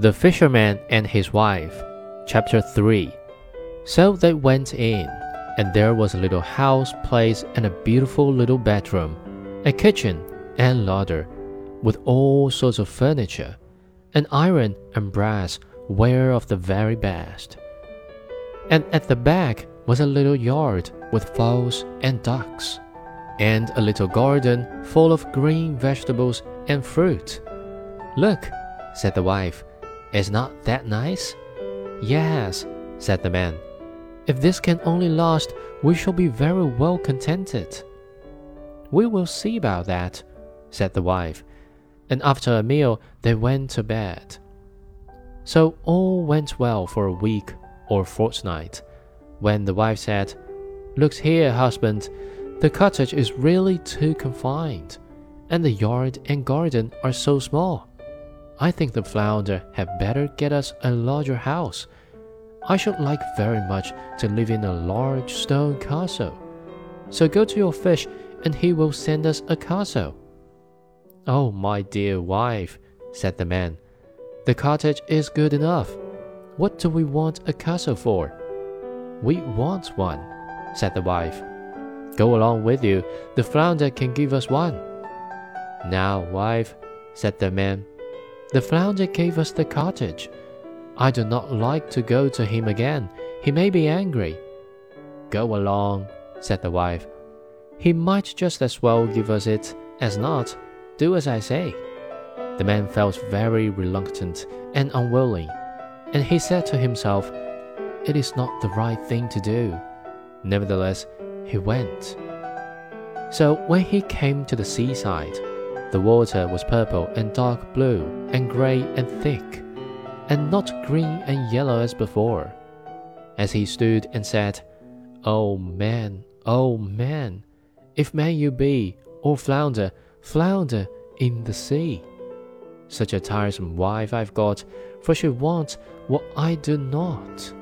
The Fisherman and His Wife, Chapter 3. So they went in, and there was a little house place and a beautiful little bedroom, a kitchen and larder, with all sorts of furniture, and iron and brass ware of the very best. And at the back was a little yard with fowls and ducks, and a little garden full of green vegetables and fruit. Look, said the wife is not that nice? Yes, said the man. If this can only last, we shall be very well contented. We will see about that, said the wife. And after a meal, they went to bed. So all went well for a week or fortnight, when the wife said, Look here, husband, the cottage is really too confined, and the yard and garden are so small. I think the flounder had better get us a larger house. I should like very much to live in a large stone castle. So go to your fish, and he will send us a castle. Oh, my dear wife, said the man, the cottage is good enough. What do we want a castle for? We want one, said the wife. Go along with you, the flounder can give us one. Now, wife, said the man, the flounder gave us the cottage. I do not like to go to him again. He may be angry. Go along, said the wife. He might just as well give us it as not. Do as I say. The man felt very reluctant and unwilling, and he said to himself, It is not the right thing to do. Nevertheless, he went. So when he came to the seaside, the water was purple and dark blue and grey and thick, and not green and yellow as before. As he stood and said, Oh man, oh man, if man you be, or flounder, flounder in the sea. Such a tiresome wife I've got, for she wants what I do not.